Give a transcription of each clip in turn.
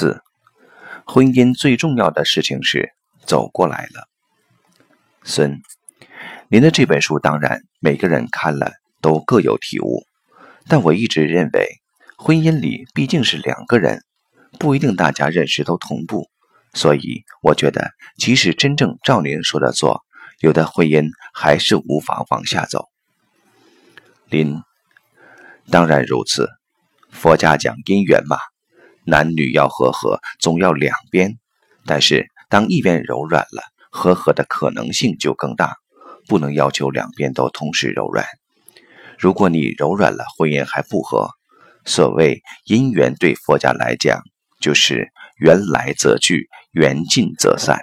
四，婚姻最重要的事情是走过来了。孙，您的这本书当然每个人看了都各有体悟，但我一直认为，婚姻里毕竟是两个人，不一定大家认识都同步，所以我觉得，即使真正照您说的做，有的婚姻还是无法往下走。林，当然如此，佛家讲姻缘嘛。男女要和合，总要两边。但是当一边柔软了，和合的可能性就更大。不能要求两边都同时柔软。如果你柔软了，婚姻还不和。所谓姻缘，对佛家来讲，就是缘来则聚，缘尽则散。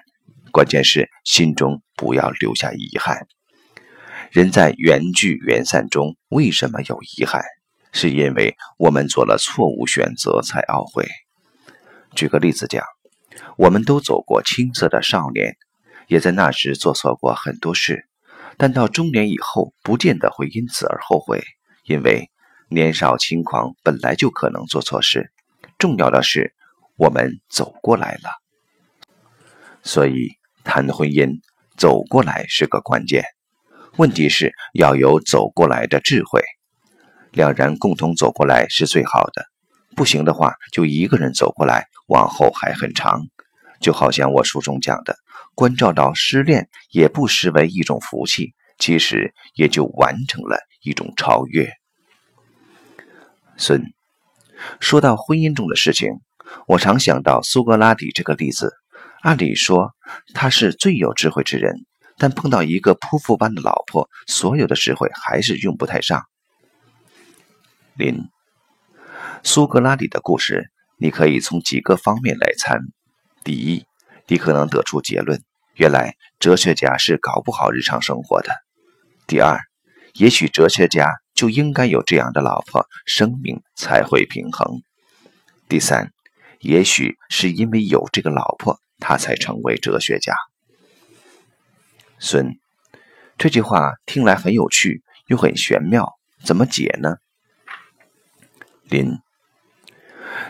关键是心中不要留下遗憾。人在缘聚缘散中，为什么有遗憾？是因为我们做了错误选择才懊悔。举个例子讲，我们都走过青涩的少年，也在那时做错过很多事，但到中年以后，不见得会因此而后悔，因为年少轻狂本来就可能做错事。重要的是我们走过来了。所以谈婚姻，走过来是个关键。问题是要有走过来的智慧。两人共同走过来是最好的，不行的话就一个人走过来，往后还很长。就好像我书中讲的，关照到失恋也不失为一种福气，其实也就完成了一种超越。孙，说到婚姻中的事情，我常想到苏格拉底这个例子。按理说他是最有智慧之人，但碰到一个泼妇般的老婆，所有的智慧还是用不太上。林，苏格拉底的故事，你可以从几个方面来参。第一，你可能得出结论：原来哲学家是搞不好日常生活的。第二，也许哲学家就应该有这样的老婆，生命才会平衡。第三，也许是因为有这个老婆，他才成为哲学家。孙，这句话听来很有趣，又很玄妙，怎么解呢？林，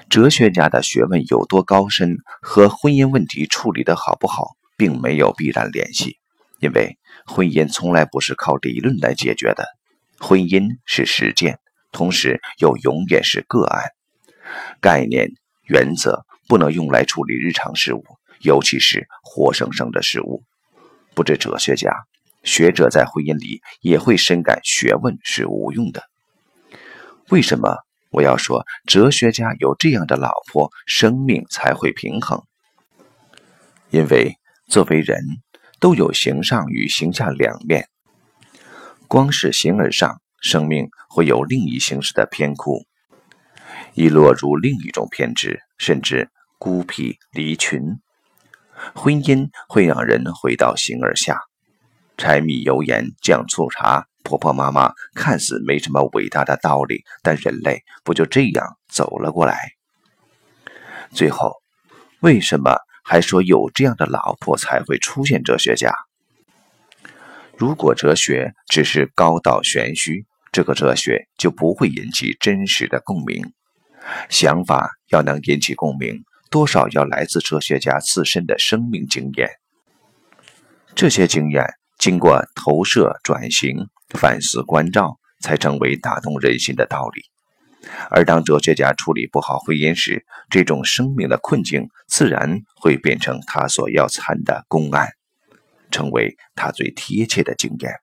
哲学家的学问有多高深，和婚姻问题处理的好不好，并没有必然联系。因为婚姻从来不是靠理论来解决的，婚姻是实践，同时又永远是个案。概念、原则不能用来处理日常事务，尤其是活生生的事物。不止哲学家，学者在婚姻里也会深感学问是无用的。为什么？我要说，哲学家有这样的老婆，生命才会平衡。因为作为人，都有形上与形下两面。光是形而上，生命会有另一形式的偏枯，易落入另一种偏执，甚至孤僻离群。婚姻会让人回到形而下，柴米油盐酱醋茶。婆婆妈妈看似没什么伟大的道理，但人类不就这样走了过来？最后，为什么还说有这样的老婆才会出现哲学家？如果哲学只是高道玄虚，这个哲学就不会引起真实的共鸣。想法要能引起共鸣，多少要来自哲学家自身的生命经验。这些经验经过投射转型。反思关照，才成为打动人心的道理。而当哲学家处理不好婚姻时，这种生命的困境自然会变成他所要参的公案，成为他最贴切的经验。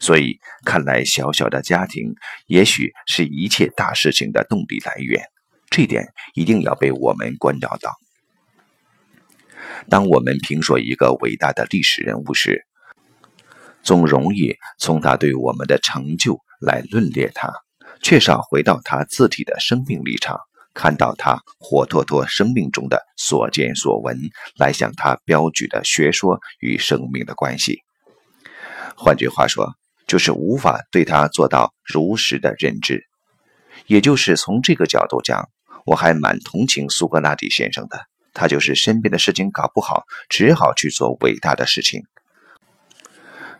所以，看来小小的家庭，也许是一切大事情的动力来源。这点一定要被我们关照到。当我们评说一个伟大的历史人物时，总容易从他对我们的成就来论列他，缺少回到他自体的生命立场，看到他活脱脱生命中的所见所闻，来向他标举的学说与生命的关系。换句话说，就是无法对他做到如实的认知。也就是从这个角度讲，我还蛮同情苏格拉底先生的。他就是身边的事情搞不好，只好去做伟大的事情。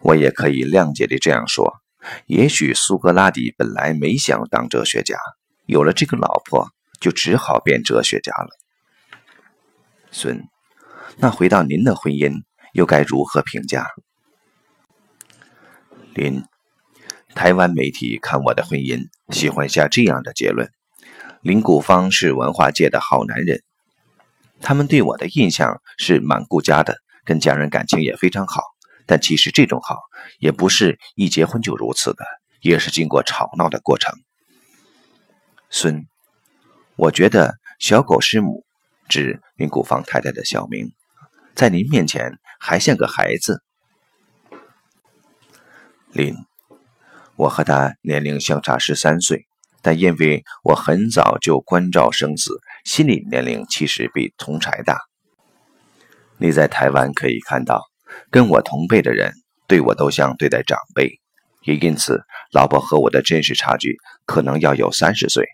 我也可以谅解地这样说：也许苏格拉底本来没想当哲学家，有了这个老婆，就只好变哲学家了。孙，那回到您的婚姻，又该如何评价？林，台湾媒体看我的婚姻，喜欢下这样的结论：林谷芳是文化界的好男人。他们对我的印象是蛮顾家的，跟家人感情也非常好。但其实这种好，也不是一结婚就如此的，也是经过吵闹的过程。孙，我觉得小狗师母指林谷芳太太的小名，在您面前还像个孩子。林，我和他年龄相差十三岁，但因为我很早就关照生死，心理年龄其实比同柴大。你在台湾可以看到，跟我同辈的人对我都像对待长辈，也因此，老婆和我的真实差距可能要有三十岁。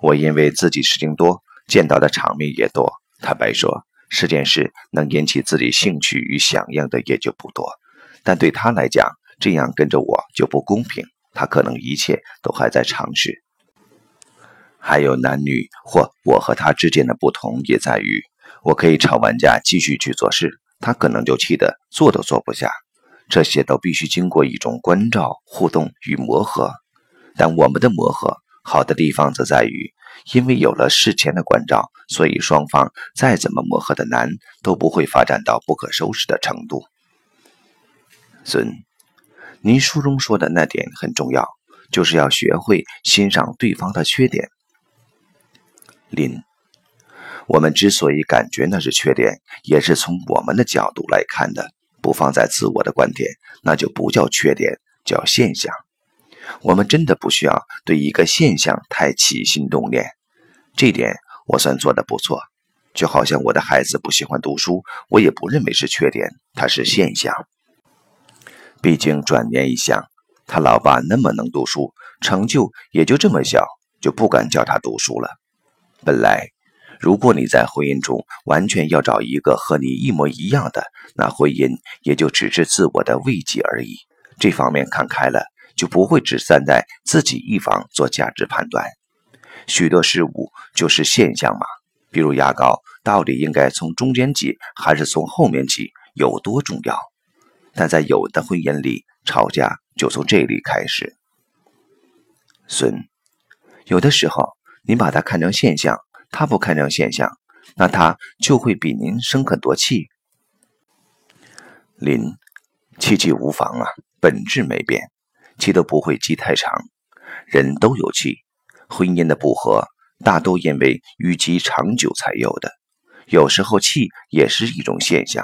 我因为自己事情多，见到的场面也多。坦白说，十件事能引起自己兴趣与响应的也就不多。但对他来讲，这样跟着我就不公平。他可能一切都还在尝试。还有男女或我和他之间的不同，也在于我可以吵完架继续去做事，他可能就气得坐都坐不下。这些都必须经过一种关照、互动与磨合。但我们的磨合。好的地方则在于，因为有了事前的关照，所以双方再怎么磨合的难，都不会发展到不可收拾的程度。孙，您书中说的那点很重要，就是要学会欣赏对方的缺点。林，我们之所以感觉那是缺点，也是从我们的角度来看的，不放在自我的观点，那就不叫缺点，叫现象。我们真的不需要对一个现象太起心动念，这点我算做的不错。就好像我的孩子不喜欢读书，我也不认为是缺点，它是现象。毕竟转念一想，他老爸那么能读书，成就也就这么小，就不敢叫他读书了。本来，如果你在婚姻中完全要找一个和你一模一样的，那婚姻也就只是自我的慰藉而已。这方面看开了。就不会只站在自己一方做价值判断，许多事物就是现象嘛。比如牙膏到底应该从中间挤还是从后面挤，有多重要？但在有的婚姻里，吵架就从这里开始。孙，有的时候您把它看成现象，他不看成现象，那他就会比您生很多气。林，气气无妨啊，本质没变。气都不会积太长，人都有气，婚姻的不和大都因为淤积长久才有的。有时候气也是一种现象，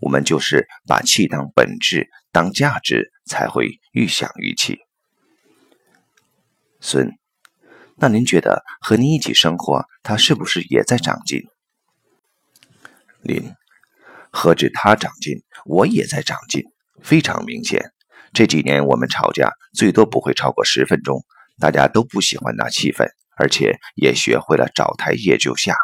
我们就是把气当本质、当价值，才会愈想愈气。孙，那您觉得和您一起生活，他是不是也在长进？林，何止他长进，我也在长进，非常明显。这几年我们吵架最多不会超过十分钟，大家都不喜欢那气氛，而且也学会了找台阶就下。